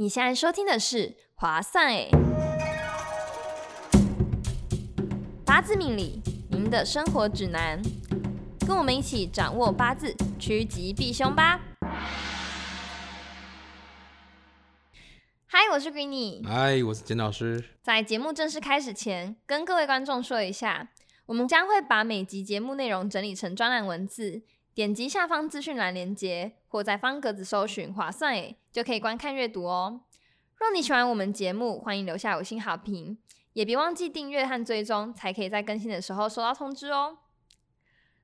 你现在收听的是划算诶，八字命理，您的生活指南，跟我们一起掌握八字，趋吉避凶吧。嗨，我是 Greeny。嗨，我是简老师。在节目正式开始前，跟各位观众说一下，我们将会把每集节目内容整理成专栏文字，点击下方资讯栏连接，或在方格子搜寻“划算诶”，就可以观看阅读哦。若你喜欢我们节目，欢迎留下五星好评，也别忘记订阅和追踪，才可以在更新的时候收到通知哦。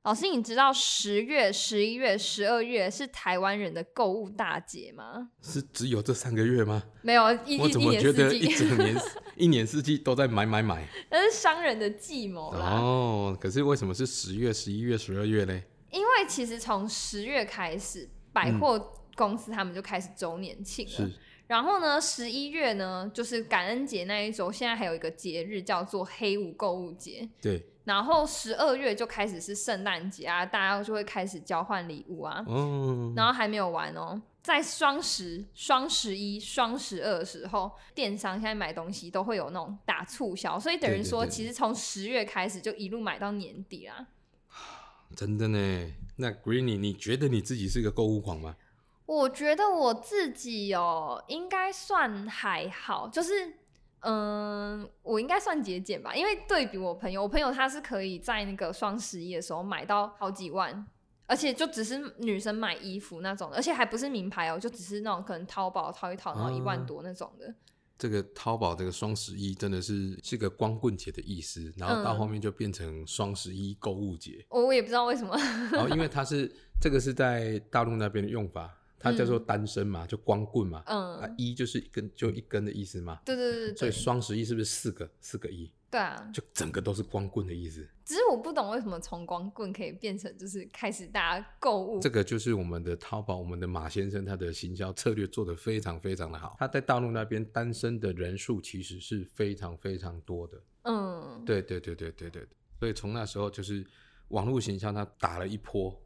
老师，你知道十月、十一月、十二月是台湾人的购物大节吗？是只有这三个月吗？没有，一我怎么觉得一整年一年四季都在买买买？那是商人的计谋啦。哦，可是为什么是十月、十一月、十二月嘞？因为其实从十月开始，百货公司他们就开始周年庆了。是然后呢，十一月呢，就是感恩节那一周，现在还有一个节日叫做黑五购物节。对，然后十二月就开始是圣诞节啊，大家就会开始交换礼物啊。哦，然后还没有完哦，在双十、双十一、双十二的时候，电商现在买东西都会有那种打促销，所以等于说，其实从十月开始就一路买到年底啦。真的呢。那 Greeny，你觉得你自己是个购物狂吗？我觉得我自己哦，应该算还好，就是嗯，我应该算节俭吧，因为对比我朋友，我朋友他是可以在那个双十一的时候买到好几万，而且就只是女生买衣服那种的，而且还不是名牌哦，就只是那种可能淘宝淘一淘，然后一万啊多那种的。这个淘宝这个双十一真的是是个光棍节的意思，然后到嗯后面就变成双十一购物节。我我也不知道为什么，然后因为它是这个是在大陆那边的用法，它叫做嗯单身嘛，就光棍嘛。嗯啊，一就是一根就一根的意思嘛。对对对所以双十一是不是四个四个一？对啊，就整个都是光棍的意思。只是我不懂为什么从光棍可以变成就是开始大家购物这个就是我们的淘宝，我们的马先生他的行销策略做得非常非常的好。他在大陆那边单身的人数其实是非常非常多的。嗯，对对对对对对，所以从那时候就是网络行销，他打了一波，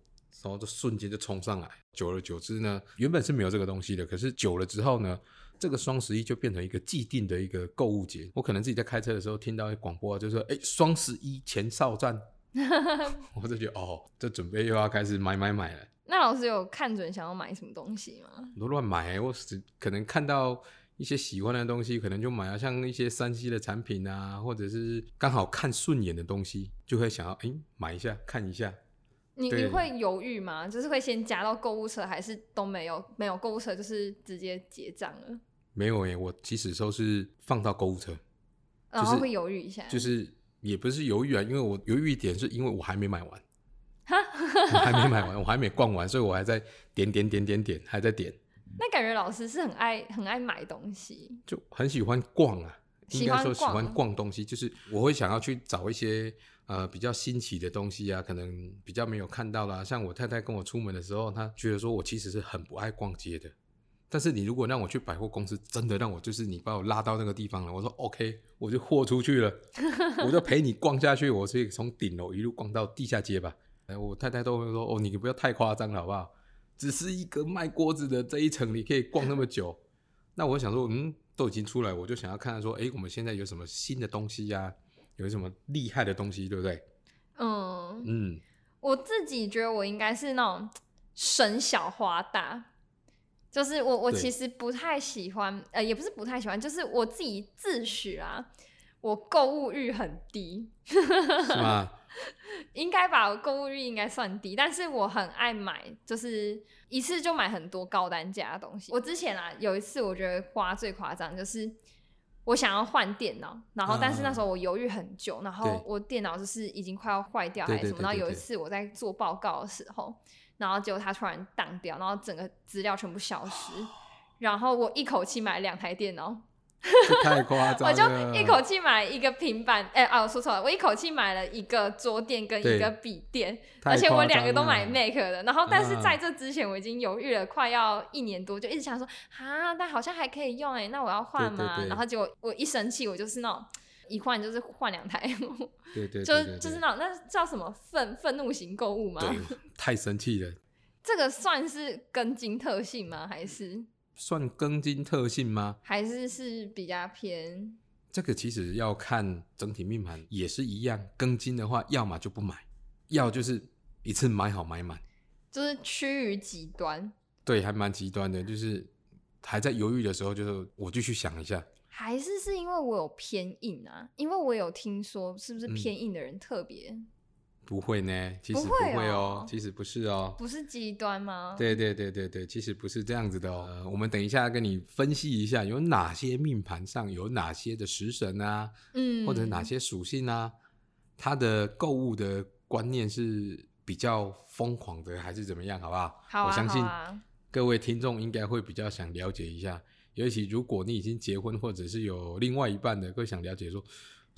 然后就瞬间就冲上来。久而久之呢，原本是没有这个东西的，可是久了之后呢，这个双十一就变成一个既定的一个购物节。我可能自己在开车的时候听到广播啊，就说：“哎，双十一前哨战。”我就觉得哦，这准备又要开始买买买了。那老师有看准想要买什么东西吗？都乱买、欸，我只可能看到一些喜欢的东西，可能就买啊，像一些山西的产品啊，或者是刚好看顺眼的东西，就会想要哎、诶买一下看一下。你你对会犹豫吗？就是会先加到购物车，还是都没有没有购物车，就是直接结账了，没有哎、我其实都是放到购物车，然后会犹豫一下？就是也不是犹豫啊，因为我犹豫一点是因为我还没买完，我还没买完，我还没逛完，所以我还在点点点点点，还在点，那感觉老师是很爱很爱买东西，就很喜欢逛啊。应该说喜欢逛东西，就是我会想要去找一些呃比较新奇的东西啊，可能比较没有看到啦。像我太太跟我出门的时候，她觉得说我其实是很不爱逛街的。但是你如果让我去百货公司，真的让我就是你把我拉到那个地方了，我说 OK，我就豁出去了，我就陪你逛下去，我可以从顶楼一路逛到地下街吧。哎，我太太都会说哦，你不要太夸张了好不好？只是一个卖锅子的这一层，你可以逛那么久。那我想说，嗯，都已经出来，我就想要看看说，哎、我们现在有什么新的东西呀、有什么厉害的东西，对不对？嗯，嗯，我自己觉得我应该是那种省小花大，就是我我其实不太喜欢，呃，也不是不太喜欢，就是我自己自诩啊，我购物欲很低，是吗？应该吧，我购物欲应该算低，但是我很爱买，就是一次就买很多高单价的东西。我之前啊有一次，我觉得花最夸张，就是我想要换电脑，然后但是那时候我犹豫很久，然后我电脑就是已经快要坏掉还是什么，然后有一次我在做报告的时候，然后结果它突然宕掉，然后整个资料全部消失，然后我一口气买了两台电脑。这 太夸张我。就一口气买一个平板，哎、啊，我说错了，我一口气买了一个桌垫跟一个笔垫，而且我两个都买 Mac 的。然后，但是啊在这之前，我已经犹豫了快要一年多，就一直想说，啊，但好像还可以用哎、那我要换吗？然后结果我一生气，我就是那种一换就是换两台，对对对就对对就是那种那叫什么愤愤怒型购物吗？太生气了。这个算是跟金特性吗？还是算庚金特性吗？还是是比较偏这个其实要看整体命盘也是一样，庚金的话，要么就不买，要就是一次买好买满。就是趋于极端，对，还蛮极端的，就是还在犹豫的时候，就是我继续想一下。还是是因为我有偏硬啊？因为我有听说，是不是嗯偏硬的人特别、不会呢，其实不不会会哦其实不是哦。不是极端吗？，对对对对对，其实不是这样子的哦。呃我们等一下跟你分析一下，有哪些命盘上有哪些的食神啊，嗯，或者哪些属性啊，他的购物的观念是比较疯狂的，还是怎么样？好不好？好啊，我相信各位听众应该会比较想了解一下，尤其如果你已经结婚，或者是有另外一半的，会想了解说：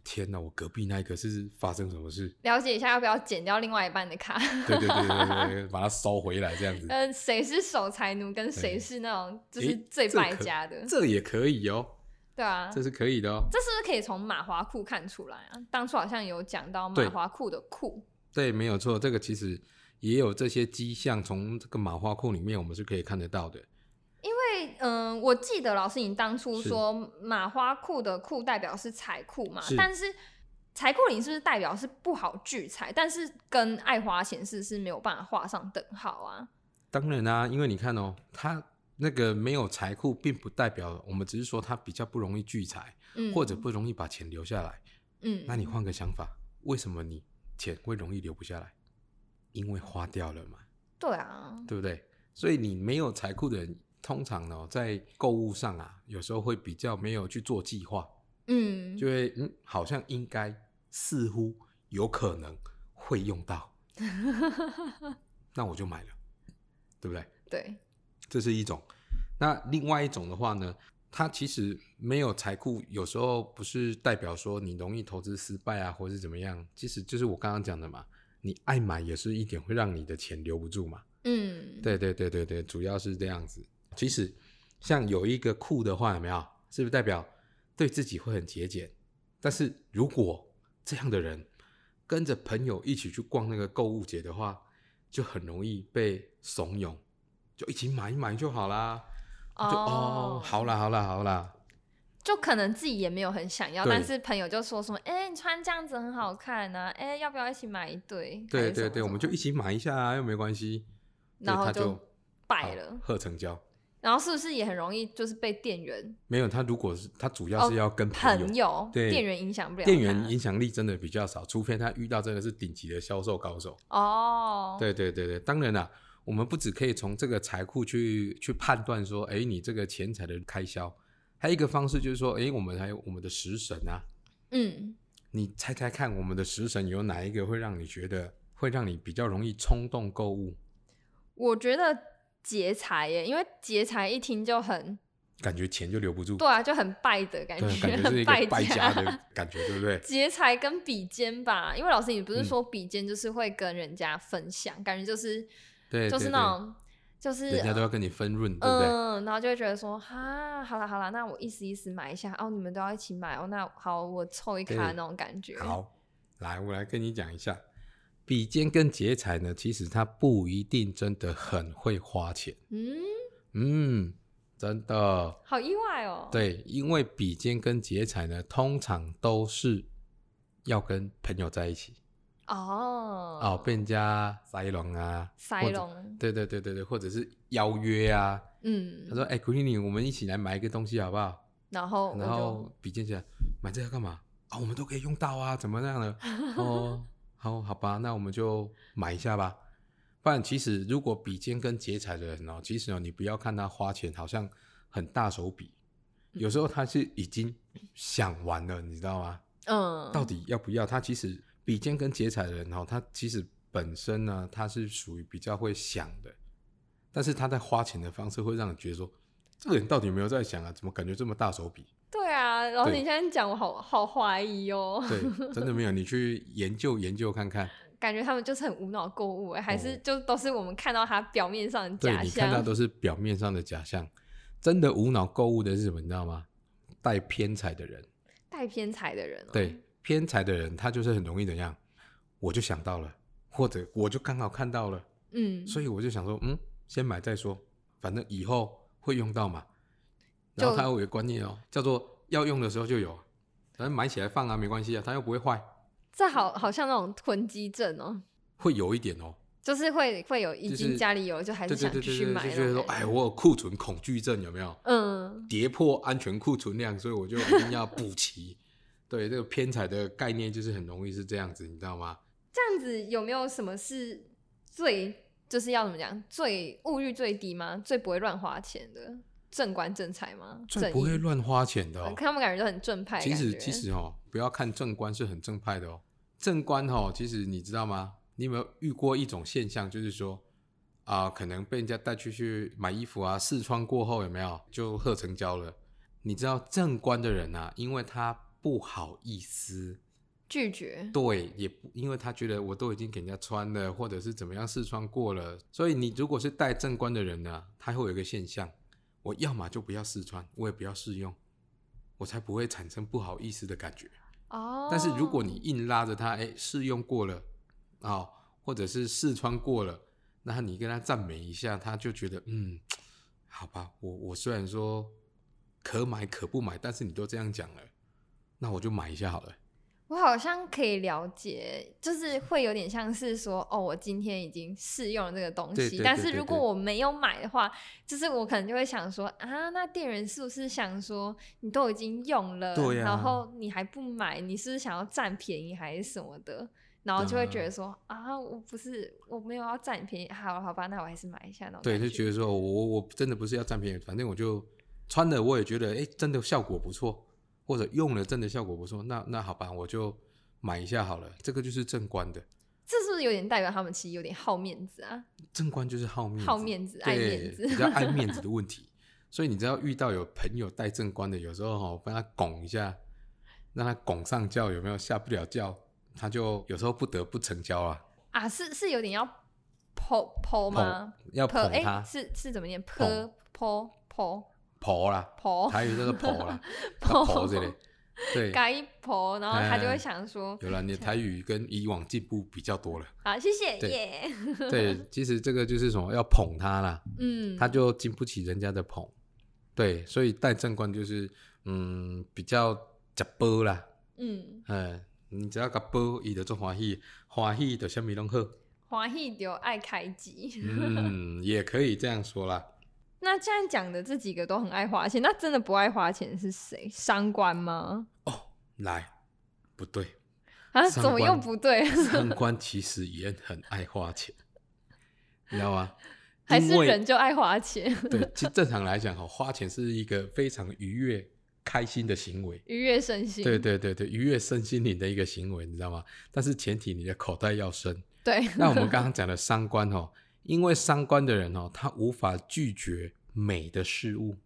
天哪，我隔壁那一个是发生什么事？了解一下要不要剪掉另外一半的卡？对对对对对 对，把它收回来这样子。嗯，谁是守财奴，跟谁是那种就是最败家的？这也可以哦，对啊，这是可以的哦。这是不是可以从马华库看出来啊？当初好像有讲到马华库的库，对，没有错，这个其实也有这些迹象，从这个马华库里面我们是可以看得到的。嗯、我记得老师你当初说马花裤的裤代表是财库嘛，是但是财库零是不是代表是不好聚财？但是跟爱花钱是是没有办法画上等号啊。当然啦、因为你看哦，他那个没有财库，并不代表我们只是说他比较不容易聚财，嗯，或者不容易把钱留下来。嗯，那你换个想法，为什么你钱会容易留不下来？因为花掉了嘛，对啊，对不对？所以你没有财库的人，通常呢在购物上啊，有时候会比较没有去做计划，嗯，就会嗯，好像应该，似乎有可能会用到，那我就买了，对不对？对，这是一种。那另外一种的话呢，它其实没有财库，有时候不是代表说你容易投资失败啊，或者是怎么样。其实就是我刚刚讲的嘛，你爱买也是一点会让你的钱留不住嘛。嗯，对对对对对，主要是这样子。其实像有一个酷的话，有没有？是不是代表对自己会很节俭？但是如果这样的人跟着朋友一起去逛那个购物节的话，就很容易被怂恿，就一起买一买就好啦。就哦，好啦好啦好啦，就可能自己也没有很想要，但是朋友就说什么，哎、你穿这样子很好看啊，哎、要不要一起买一对？还对对对，我们就一起买一下啊，又没关系。然后就败了，贺成交。然后是不是也很容易就是被店员、没有，他如果是他主要是要跟朋友，朋友、对店员影响不了店员影响力真的比较少，除非他遇到真的是顶级的销售高手。哦，对对对对，当然啦，我们不只可以从这个财库去去判断说，哎，你这个钱财的开销，还有一个方式就是说，哎，我们还有我们的食神啊，嗯，你猜猜看，我们的食神有哪一个会让你觉得会让你比较容易冲动购物，我觉得劫财耶，因为劫财一听就很感觉钱就留不住，对啊，就很败的感觉，感觉是一个很败家家的 感觉，对不对？劫财跟比肩吧，因为老师你不是嗯说比肩就是会跟人家分享，感觉就是对，就是那种就是人家都要跟你分润，对不对？嗯，然后就会觉得说，哈，好了好了，那我意思意思买一下哦，你们都要一起买哦，那好，我凑一卡那种感觉。，好，来，我来跟你讲一下，比肩跟劫财呢，其实他不一定真的很会花钱，嗯，嗯，真的，好意外哦。，对，因为比肩跟劫财呢，通常都是要跟朋友在一起哦，哦，被人家塞拢啊，塞隆，对对对对对，或者是邀约啊，嗯，他说，哎、古丽丽，我们一起来买一个东西好不好？然后我然就后比肩起来买这个干嘛啊？我们都可以用到啊，怎么样呢？哦，好好吧，那我们就买一下吧。不然，其实如果比肩跟劫财的人哦，其实哦，你不要看他花钱好像很大手笔，有时候他是已经想完了，你知道吗？嗯，到底要不要？他其实比肩跟劫财的人哦，他其实本身呢，他是属于比较会想的，但是他在花钱的方式会让你觉得说，这个人到底有没有在想啊？怎么感觉这么大手笔？对啊，然后对你现在讲，我好好怀疑哦，对，真的没有，你去研究研究看看。感觉他们就是很无脑购物欸，还是哦就都是我们看到他表面上的假对你看到。都是表面上的假象，真的无脑购物的是什么？你知道吗？带偏财的人，带偏财的人哦，对，偏财的人，他就是很容易怎样？我就想到了，或者我就刚好看到了，嗯，所以我就想说，嗯，先买再说，反正以后会用到嘛。然后就它有一个观念哦，叫做要用的时候就有，反正买起来放啊，没关系啊，它又不会坏，这好好像那种囤积症哦，会有一点哦。就是会会有已经家里有了，就还是想继续买就觉得说，哎，我有库存恐惧症，有没有？嗯，跌破安全库存量，所以我就一定要补齐。对，这个偏财的概念就是很容易是这样子，你知道吗？这样子有没有什么是最就是要怎么讲最物欲最低吗？最不会乱花钱的正官正财吗？最不会乱花钱的哦。看他们感觉都很正派其实其实哦，不要看正官是很正派的哦，正官哦，其实你知道吗？你有没有遇过一种现象，就是说啊、可能被人家带出去买衣服啊，试穿过后有没有就贺成交了？你知道正官的人啊，因为他不好意思，拒绝，对，也不因为他觉得我都已经给人家穿了，或者是怎么样试穿过了，所以你如果是带正官的人呢，他会有一个现象，我要么就不要试穿，我也不要试用，我才不会产生不好意思的感觉。哦，但是如果你硬拉着他，哎，试用过了啊、或者是试穿过了，那你跟他赞美一下，他就觉得嗯，好吧，我我虽然说可买可不买，但是你都这样讲了，那我就买一下好了。我好像可以了解，就是会有点像是说，哦，我今天已经试用了这个东西，对对但是如果我没有买的话，就是我可能就会想说，啊，那店员是不是想说你都已经用了，然后你还不买，你是不是想要占便宜还是什么的？然后就会觉得说，啊，我不是我没有要占便宜，好好吧，那我还是买一下那种对，就觉得说我我我真的不是要占便宜，反正我就穿了，我也觉得哎、诶真的效果不错，或者用了真的效果不错，那那好吧，我就买一下好了。这个就是正官的，这是不是有点代表他们其实有点好面子啊？正官就是好面子，好面子爱面子比较爱面子的问题。所以你知道遇到有朋友带正官的，有时候哈、帮他拱一下，让他拱上轿，有没有下不了轿，他就有时候不得不成交啊，啊，是是有点要剖剖吗？要捧他，是是怎么念？捧剖剖剖婆啦，婆台语叫做婆啦，剖婆这里，对，改婆，然后他就哎会想说，有了，你的台语跟以往进步比较多了。好，谢谢对耶。对，其实这个就是什么，要捧他啦，嗯，他就经不起人家的捧。对，所以戴正官就是嗯比较吃波啦，嗯，嗯，你只要甲波，伊就做欢喜，欢喜就什么拢好。欢喜就爱开机。嗯，也可以这样说啦。那现在讲的这几个都很爱花钱，那真的不爱花钱是谁？商官吗？哦，来，不对，啊，怎么又不对？三官其实也很爱花钱，你知道吗？还是人就爱花钱，对，其实正常来讲，哈，花钱是一个非常愉悦、开心的行为。愉悦身心。对对对对，愉悦身心灵的一个行为，你知道吗？但是前提你的口袋要深。对，那我们 刚刚讲的三观哦，因为三观的人哦，他无法拒绝美的事物，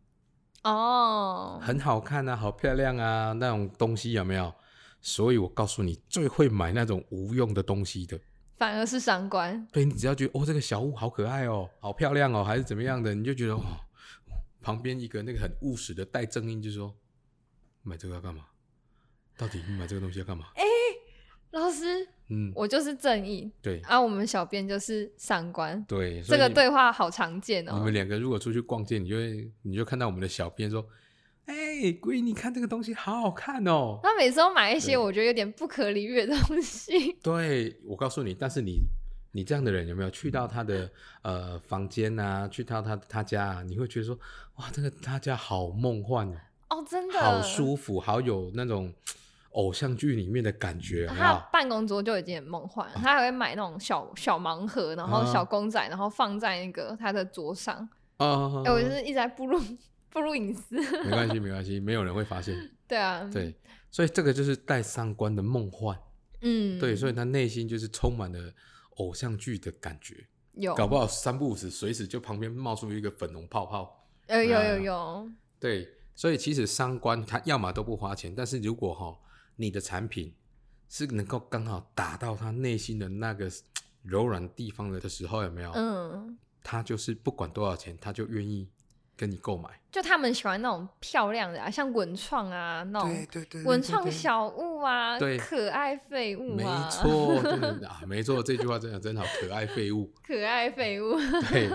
哦，很好看啊，好漂亮啊，那种东西有没有？所以我告诉你，最会买那种无用的东西的。反而是三观。对你只要觉得哦，这个小物好可爱哦，好漂亮哦，还是怎么样的，你就觉得哦，旁边一个那个很务实的带正音就说，买这个要干嘛？到底你买这个东西要干嘛？老师，嗯，我就是正义，对啊，我们小编就是上官。对，所这个以对话好常见哦你们。两个如果出去逛街，你就会你就看到我们的小编说，哎、闺，你看这个东西好好看哦。他每次都买一些我觉得有点不可理喻的东西。对，我告诉你，但是你你这样的人有没有去到他的呃房间啊，去到他他家啊，你会觉得说，哇，这个他家好梦幻哦，哦，真的，好舒服，好有那种偶像剧里面的感觉，他有？办公桌就已经很梦幻了，他还会买那种小小盲盒，然后啊小公仔，然后放在那个他的桌上。啊，哎、我就是一直在步入 步入隐私。没关系，没关系，没有人会发现。对啊，对，所以这个就是带三观的梦幻。嗯，对，所以他内心就是充满了偶像剧的感觉，有搞不好三不五时，随时就旁边冒出一个粉红泡泡。有有有，对，所以其实三观他要么都不花钱，但是如果哈、你的产品是能够刚好打到他内心的那个 柔软地方了的时候，有没有？嗯，他就是不管多少钱，他就愿意跟你购买。就他们喜欢那种漂亮的啊，像文创啊那种对对文创小物啊，对可爱废物没啊，错，真的啊，没错，这句话真的真好，可爱废物。可爱废物。对，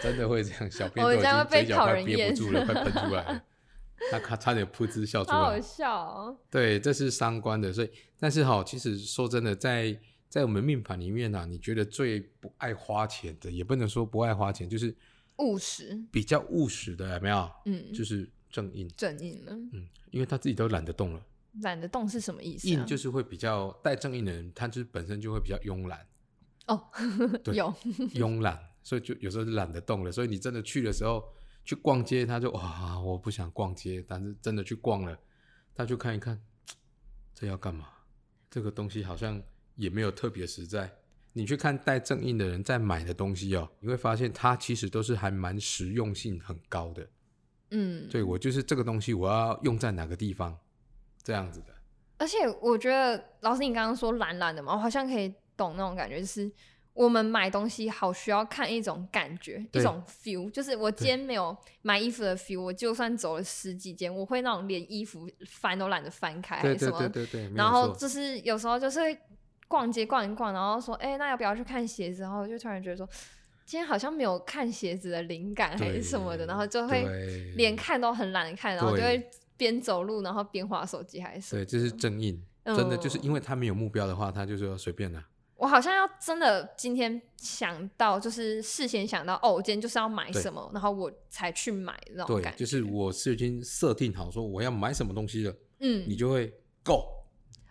真的会这样，小编我都已经嘴角快讨人厌憋不住了，快喷出来了。他他差点噗嗤笑出来。好好笑哦。对，这是三观的，所以但是哈，其实说真的，在在我们命盘里面呢、你觉得最不爱花钱的，也不能说不爱花钱，就是务实，比较务实的，有没有？嗯，就是正印，正印了，嗯，因为他自己都懒得动了，懒得动是什么意思、啊？印就是会比较带正印的人，他就是本身就会比较慵懒，哦，对有，慵懒，所以就有时候就懒得动了。所以你真的去的时候去逛街，他就哇，我不想逛街，但是真的去逛了，他就看一看，这要干嘛？这个东西好像也没有特别实在。你去看带正印的人在买的东西哦，你会发现它其实都是还蛮实用性很高的。嗯，对我就是这个东西，我要用在哪个地方，这样子的。而且我觉得老师你刚刚说懒懒的嘛，我好像可以懂那种感觉，就是我们买东西好需要看一种感觉，一对种 feel。就是我今天没有买衣服的 feel，我就算走了十几间，我会那种连衣服翻都懒得翻开，什么。对对对，没然。后就是有时候就是会逛街逛一逛，然后说，哎、那要不要去看鞋子？然后就突然觉得说，今天好像没有看鞋子的灵感还是什么的，然后就会对连看都很懒得看，然后就对会边走路然后边划手机还是对，这是正印，真的就是嗯因为他没有目标的话，他就说随便啦。我好像要真的今天想到，就是事先想到，哦，我今天就是要买什么，然后我才去买那种对感，觉。就是我是已经设定好说我要买什么东西了，嗯你嗯，就会 go。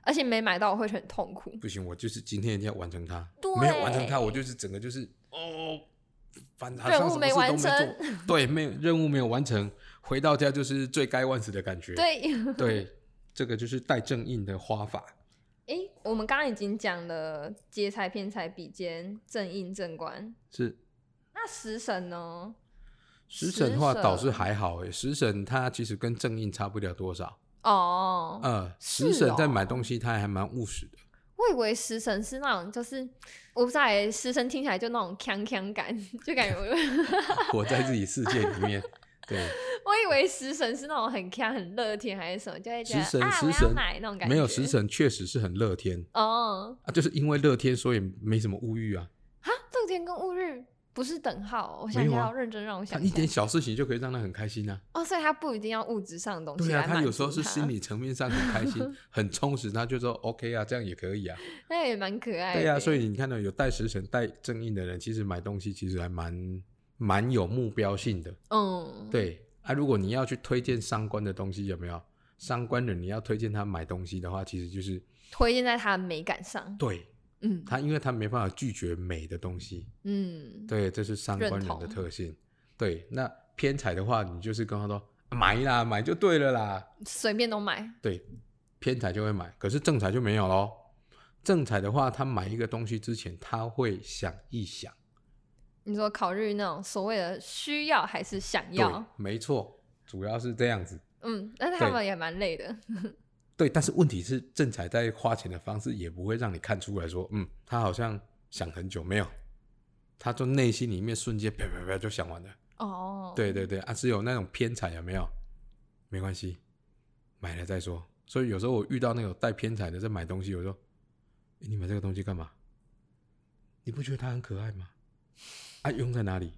而且没买到我会很痛苦。不行，我就是今天一定要完成它，对没有完成它，我就是整个就是哦，任务没完没做，对，没有任务没有完成，回到家就是罪该万死的感觉。对，对，这个就是带正印的花法。诶，我们刚刚已经讲了劫财、偏财、比肩、正印、正官，是那食神呢？食神的话倒是还好诶，食神他其实跟正印差不了多少。哦，呃，食神在哦买东西，他还蛮务实的。我以为食神是那种，就是我不知道欸，食神听起来就那种锵锵感，就感觉我 活在自己世界里面。对，我以为食神是那种很锵、很乐天还是什么，就会觉得食神啊，要食神买那种感觉。没有食神确实是很乐天哦，啊，就是因为乐天，所以没什么物欲啊。哈，乐天跟物欲不是等号。我想要认真让我他想下。一点小事情就可以让他很开心啊。哦，所以他不一定要物质上的东西对啊，他有时候是心理层面上很开心、很充实，他就说 OK 啊，这样也可以啊。那也蛮可爱的。对啊，所以你看到有带食神、带正印的人，其实买东西其实还蛮蛮有目标性的。嗯，对啊，如果你要去推荐伤官的东西，有没有？伤官人你要推荐他买东西的话，其实就是推荐在他的美感上。对嗯他，因为他没办法拒绝美的东西。嗯，对，这是伤官人的特性。对，那偏财的话，你就是跟他说买啦，买就对了啦。随便都买。对，偏财就会买，可是正财就没有咯。正财的话，他买一个东西之前，他会想一想。你说考虑那种所谓的需要还是想要？，没错，主要是这样子。嗯，但是他对们也蛮累的。对，但是问题是，正财在花钱的方式也不会让你看出来说，嗯，他好像想很久没有，他就内心里面瞬间啪啪啪就想完了。哦，对对对，啊，是有那种偏财有没有？没关系，买了再说。所以有时候我遇到那种带偏财的在买东西，我说：“诶你买这个东西干嘛？你不觉得它很可爱吗？啊，用在哪里？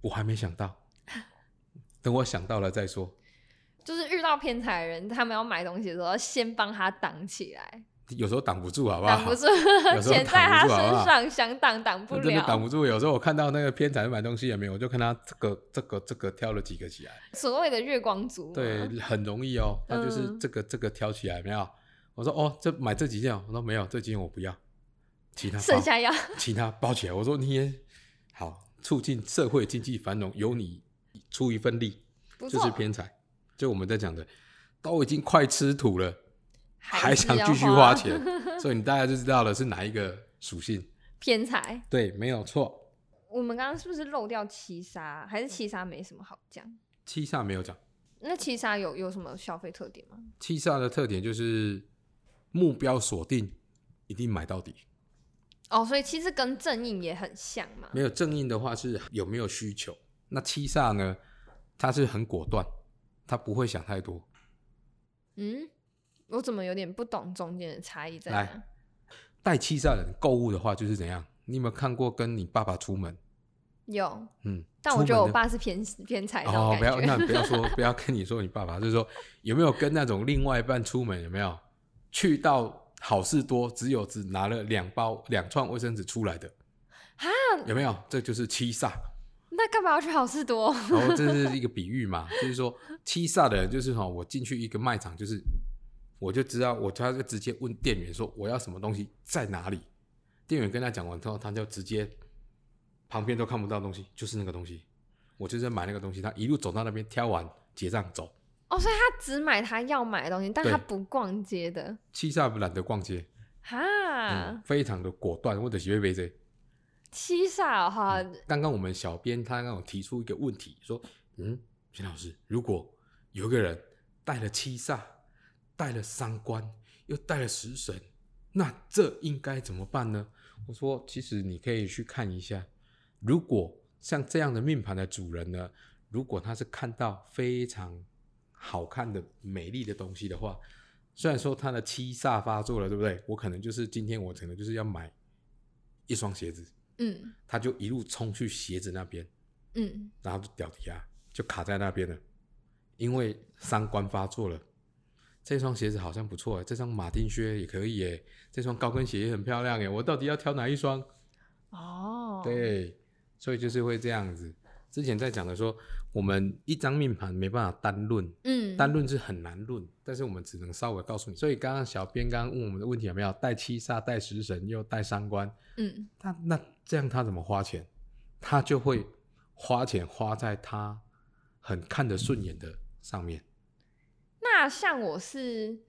我还没想到，等我想到了再说。就是遇到偏财的人，他们要买东西的时候，先帮他挡起来，有时候挡不住，好不好？挡不住，钱在他身上，想挡挡不了真的挡。不住。有时候我看到那个偏财买东西也没有，我就看他这个、这个、这个挑了几个起来。所谓的月光族嘛，对，很容易哦。他就是嗯这个、这个挑起来没有？我说哦，这买这几件哦，我说没有，这几件我不要，其他剩下要其他包起来。我说你也好，促进社会经济繁荣，由你出一份力，就，是偏财。就我们在讲的，都已经快吃土了，还想继续花钱，所以你大概就知道了是哪一个属性。偏财。对，没有错。我们刚刚是不是漏掉七杀？还是七杀没什么好讲？七煞没有讲，那七杀有有什么消费特点吗？七煞的特点就是目标锁定，一定买到底。哦，所以其实跟正印也很像嘛。没有正印的话是有没有需求？那七煞呢？他是很果断，他不会想太多。嗯，我怎么有点不懂中间的差异在来哪？带七煞人购物的话就是怎样？你有没有看过跟你爸爸出门，有，嗯，但我觉得我爸是偏偏财哦，不要，那。不要说，不要跟你说你爸爸，就是说有没有跟那种另外一半出门，有没有去到好事多，只有只拿了两包两串卫生纸出来的，哈，有没有？这就是七煞。那干嘛要去好事多？然后这是一个比喻嘛，就是说七煞的人就是哈，我进去一个卖场，就是我就知道，我他就直接问店员说我要什么东西在哪里，店员跟他讲完之后，他就直接旁边都看不到东西，就是那个东西，我就是在买那个东西，他一路走到那边挑完结账走。哦，所以他只买他要买的东西，但他不逛街的。七煞不懒得逛街，哈，嗯，非常的果断，或者是会被这。七煞哈，刚刚我们小编他刚刚有提出一个问题，说，嗯，徐老师，如果有一个人带了七煞，带了三官，又带了食神，那这应该怎么办呢？我说，其实你可以去看一下，如果像这样的命盘的主人呢，如果他是看到非常好看的、美丽的东西的话，虽然说他的七煞发作了，对不对？我可能就是今天我可能就是要买一双鞋子。嗯他就一路冲去鞋子那边，嗯，然后就掉底下，就卡在那边了，因为三观发作了。这双鞋子好像不错欸，这双马丁靴也可以耶，这双高跟鞋也很漂亮耶，我到底要挑哪一双？哦，，对，所以就是会这样子。之前在讲的说，我们一张命盘没办法单论，嗯，单论是很难论，但是我们只能稍微告诉你。所以刚刚小编刚刚问我们的问题有没有带七煞、带食神又带三官？嗯那那这样他怎么花钱？他就会花钱花在他很看得顺眼的上面。那像我是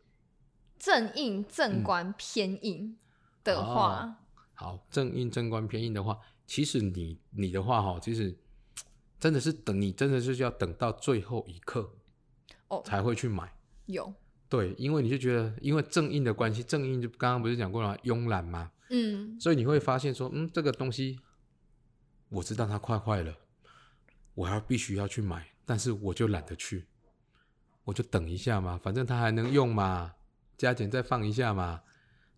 正印、嗯正官、偏印的话，哦好，正印、正官、偏印的话，其实你你的话哈，其实真的是等你真的是要等到最后一刻哦，才会去买。有，对，因为你就觉得，因为正印的关系，正印就刚刚不是讲过了吗？慵懒嘛，嗯所以你会发现说，嗯，这个东西我知道它快坏了，我还必须要去买，但是我就懒得去，我就等一下嘛，反正它还能用嘛，加减再放一下嘛。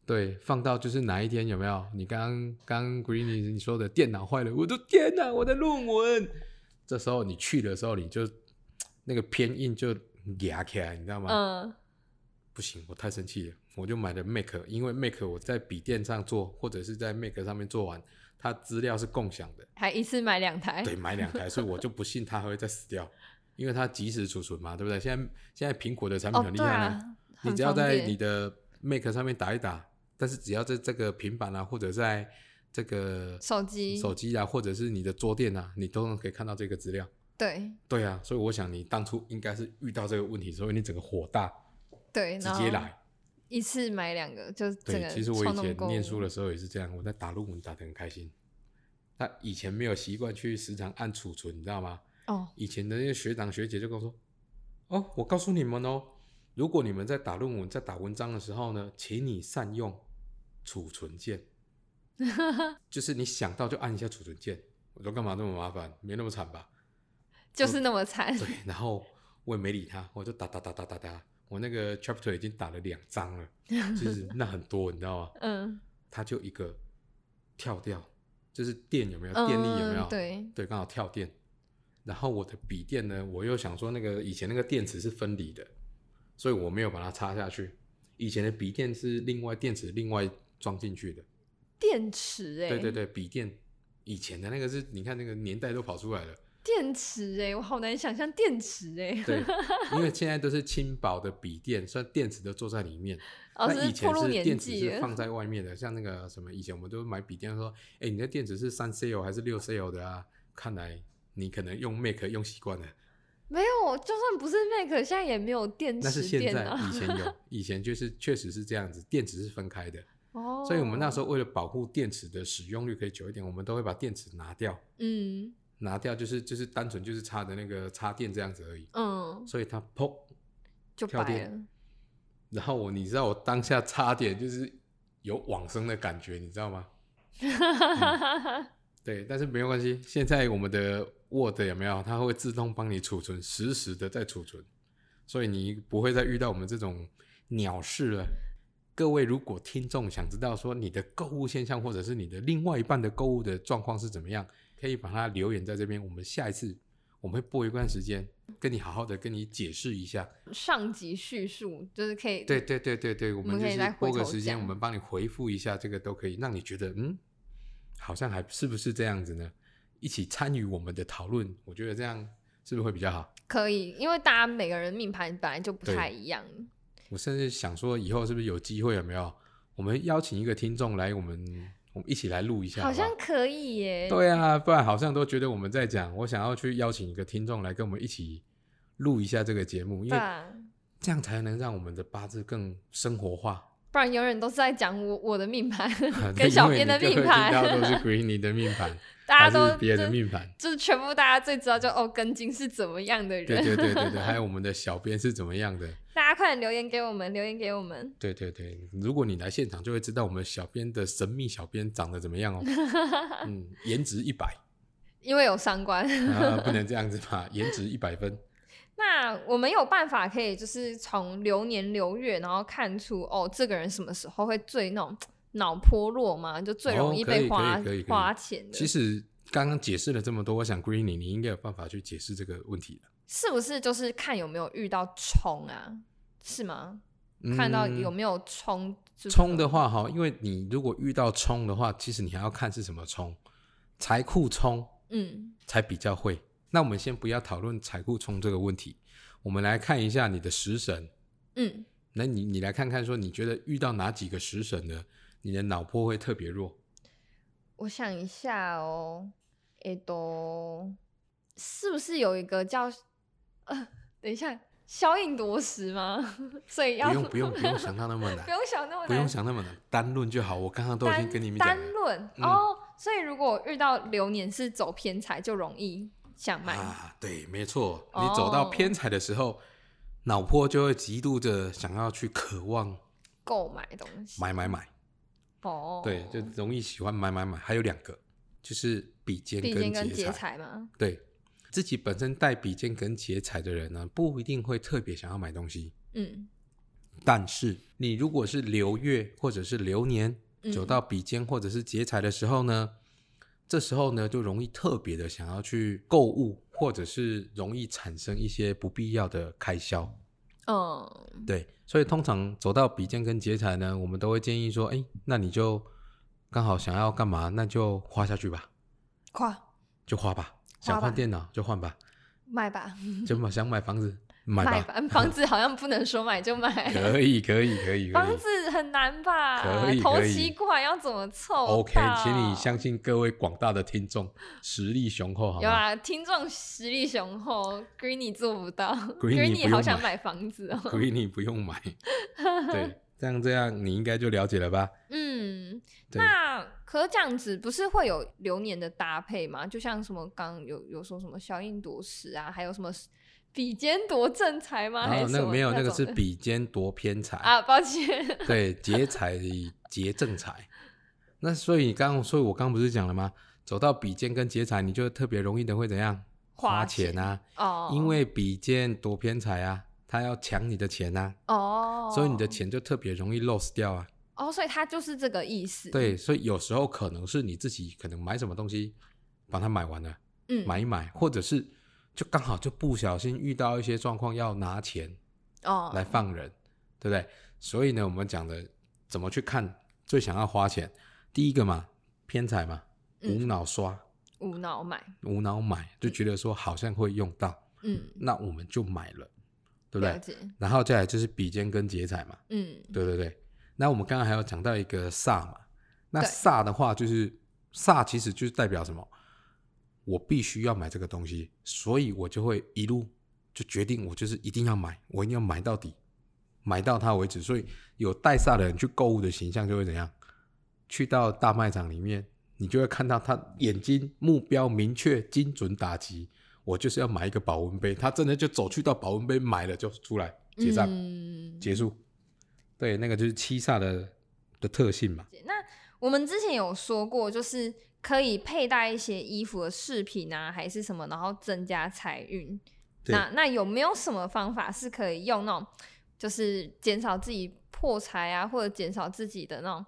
对，放到就是哪一天有没有？你刚刚刚 Greeny 你说的电脑坏了，我的天哪，我的论文。这时候你去的时候，你就 那个偏硬就压起来，你知道吗？嗯不行，我太生气了，我就买了 Mac，因为 Mac 我在笔电上做，或者是在 Mac 上面做完，它资料是共享的，还一次买两台，对，买两台，所以我就不信它还会再死掉，因为它即时储存嘛，对不对？现在现在苹果的产品很厉害呢，啊，你只要在你的 Mac 上面打一打，但是只要在这个平板啊，或者在这个手机手机啊，或者是你的桌垫啊，你都能可以看到这个资料。对对啊，所以我想你当初应该是遇到这个问题，所以你整个火大，对，直接来。一次买两个，就个其实我以前念书的时候也是这样，我在打论文打得很开心。他以前没有习惯去时常按储存，你知道吗？哦，以前的那些学长学姐就跟我说：“哦，我告诉你们哦，如果你们在打论文、在打文章的时候呢，请你善用储存键，就是你想到就按一下储存键。”我说：“干嘛那么麻烦？没那么惨吧？”就是那么惨，对，然后我也没理他，我就打打打打打打，我那个 chapter 已经打了两张了，就是那很多，你知道吗？嗯，他就一个跳掉，就是电有没有电力有没有？嗯对，对，刚好跳电。然后我的笔电呢，我又想说那个以前那个电池是分离的，所以我没有把它插下去。以前的笔电是另外电池另外装进去的。电池哎，对对，对，笔电以前的那个是，你看那个年代都跑出来了。电池哎，我好难想象电池哎，对，因为现在都是轻薄的笔电，所以电池都坐在里面。哦，那以前是电池，是放在外面的，像那个什么，以前我们都买笔电说，哎、你的电池是三 CL 还是六 CL 的啊？看来你可能用 Mac 用习惯了，没有，就算不是 Mac，现在也没有电池那是现在，以前有，以前就是确实是这样子，电池是分开的，哦，所以我们那时候为了保护电池的使用率可以久一点，我们都会把电池拿掉，嗯拿掉就是就是单纯就是插的那个插电这样子而已，嗯，所以它砰，就跳电了，然后我你知道我当下差点就是有往生的感觉，你知道吗？对，但是没有关系。现在我们的 Word 有没有？它会自动帮你储存，实时的在储存，所以你不会再遇到我们这种鸟事了。各位，如果听众想知道说你的购物现象，或者是你的另外一半的购物的状况是怎么样，可以把它留言在这边。我们下一次我们会播一段时间，跟你好好的跟你解释一下。上集叙述就是可以，对对对对对，我们们可以播个时间，我们帮你回复一下，这个都可以让你觉得嗯，好像还是不是这样子呢？一起参与我们的讨论，我觉得这样是不是会比较好？可以，因为大家每个人命盘本来就不太一样。我甚至想说，以后是不是有机会有没有？我们邀请一个听众来，我们我们一起来录一下好像可以耶。对啊，不然好像都觉得我们在讲。我想要去邀请一个听众来跟我们一起录一下这个节目，因为这样才能让我们的八字更生活化。不然永远都是在讲我我的命盘 跟小编的命盘，大家都是 Greeny 的命盘，大家都别人的命盘。就是全部大家最知道就哦根金是怎么样的人。对对对对对，还有我们的小编是怎么样的？大家快点留言给我们，留言给我们。对对对，如果你来现场，就会知道我们小编的神秘小编长得怎么样哦。嗯，颜值一百因为有三观，啊，不能这样子吧？颜值一百分。那我们有办法可以就是从流年流月，然后看出哦这个人什么时候会最那种脑波弱吗？就最容易被花、花钱的。其实刚刚解释了这么多，我想 Greeny 你应该有办法去解释这个问题了。是不是就是看有没有遇到冲啊？是吗？看到有嗯没有冲？就是冲的话哈，因为你如果遇到冲的话，其实你还要看是什么冲，财库冲嗯才比较会。那我们先不要讨论财库冲这个问题，我们来看一下你的食神。嗯，那你你来看看，说你觉得遇到哪几个食神呢？你的脑波会特别弱？我想一下哦，诶都是不是有一个叫呃，等一下消印夺食吗？所以要不用不用不用想到那么难 不，用想那么难，不用想那么难，单论就好。我刚刚都已经跟你们讲单论、嗯哦。所以如果遇到流年是走偏财，就容易想买。啊，对，没错。哦你走到偏财的时候，脑波就会极度的想要去渴望购买东西。买买买，哦，对，就容易喜欢买买买。还有两个，就是比肩跟劫财。嘛。对自己本身带比肩跟劫财的人呢，不一定会特别想要买东西。嗯，但是你如果是流月或者是流年嗯走到比肩或者是劫财的时候呢，这时候呢就容易特别的想要去购物，或者是容易产生一些不必要的开销。嗯，对，所以通常走到比肩跟劫财呢，我们都会建议说，哎，那你就刚好想要干嘛，那就花下去吧，花就花吧。想换电脑就换吧，买 吧，就买想买房子买吧，房子好像不能说买就买。可以可以可以房。子很难吧？可以头期款要怎么凑 OK，到请你相信各位广大的听众实力雄厚，好吗？有啊，听众实力雄厚，Greeny 做不到 Greeny 好想买买房子哦。Greeny 不用买，对，这样这样你应该就了解了吧？嗯，那可这样子不是会有流年的搭配吗？就像什么刚刚有有说什么小印夺食啊，还有什么比肩夺正财吗？还啊，是那个没有，那个是比肩夺偏财，啊，抱歉，对，劫财劫正财。那所以刚刚，所以我刚刚不是讲了吗？走到比肩跟劫财，你就特别容易的会怎样？花花钱啊，哦，因为比肩夺偏财啊，他要抢你的钱啊，哦，所以你的钱就特别容易 lose 掉啊。哦，所以他就是这个意思。，对，所以有时候可能是你自己可能买什么东西，把它买完了，嗯，买一买，或者是就刚好就不小心遇到一些状况要拿钱哦，来放人，对不对？所以呢，我们讲的怎么去看最想要花钱，第一个嘛，偏财嘛，嗯无脑刷，无脑买，无脑买，就觉得说好像会用到，嗯，那我们就买了，对不对？然后再来就是比肩跟劫财嘛，嗯，对对对。那我们刚刚还有讲到一个煞嘛，那煞的话就是煞，其实就是代表什么？我必须要买这个东西，所以我就会一路就决定，我就是一定要买，我一定要买到底，买到它为止。所以有带煞的人去购物的形象就会怎样？去到大卖场里面，你就会看到他眼睛目标明确、精准打击。我就是要买一个保温杯，他真的就走去到保温杯买了就出来结账。嗯，结束。对，那个就是七煞的的特性嘛。那我们之前有说过，就是可以佩戴一些衣服的饰品啊，还是什么，然后增加财运。那那有没有什么方法是可以用那种，就是减少自己破财啊，或者减少自己的那种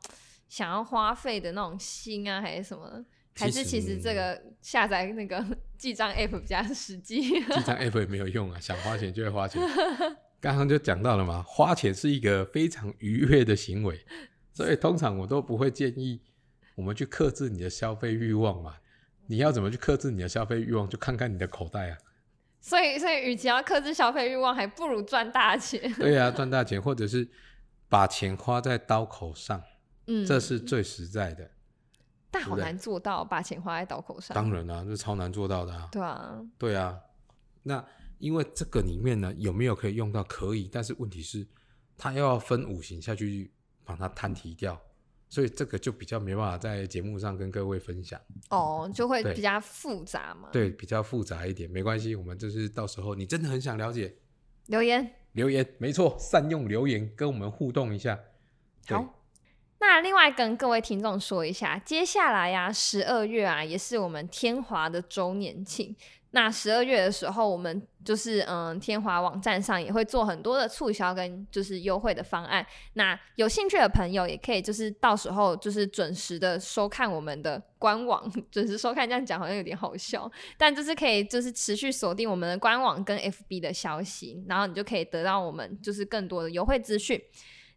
想要花费的那种心啊，还是什么？还是其实这个 下载那个记账 app 比较实际？记账 app 也没有用啊，想花钱就会花钱。刚刚就讲到了嘛，花钱是一个非常愉悦的行为，所以通常我都不会建议我们去克制你的消费欲望嘛。你要怎么去克制你的消费欲望？就看看你的口袋啊。所以，所以，与其要克制消费欲望，还不如赚大钱。对啊，赚大钱，或者是把钱花在刀口上，嗯，这是最实在的。但好难做到，把钱花在刀口上。当然啊，这超难做到的啊。对啊，对啊。那因为这个里面呢，有没有可以用到？可以，但是问题是，它又要分五行下去把它摊提掉。所以这个就比较没办法在节目上跟各位分享哦，就会比较复杂嘛。对，比较复杂一点，没关系，我们就是到时候你真的很想了解，留言留言，没错，善用留言跟我们互动一下。好，那另外跟各位听众说一下，接下来呀，十二月啊，也是我们天华的周年庆。那十二月的时候，我们就是嗯，天华网站上也会做很多的促销跟就是优惠的方案。那有兴趣的朋友也可以就是到时候就是准时的收看我们的官网，准时收看。这样讲好像有点好笑，但就是可以就是持续锁定我们的官网跟 FB 的消息，然后你就可以得到我们就是更多的优惠资讯。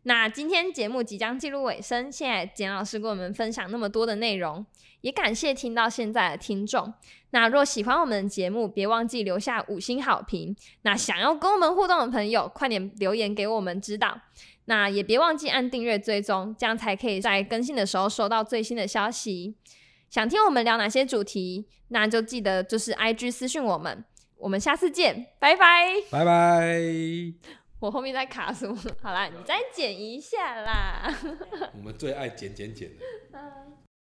那今天节目即将进入尾声，现在简老师跟我们分享那么多的内容。也感谢听到现在的听众。那若喜欢我们的节目，别忘记留下五星好评。那想要跟我们互动的朋友，快点留言给我们知道。那也别忘记按订阅追踪，这样才可以在更新的时候收到最新的消息。想听我们聊哪些主题，那就记得就是 I G 私讯我们。我们下次见，拜拜，拜拜。我后面在卡什么？好啦，你再剪一下啦。我们最爱剪剪剪的。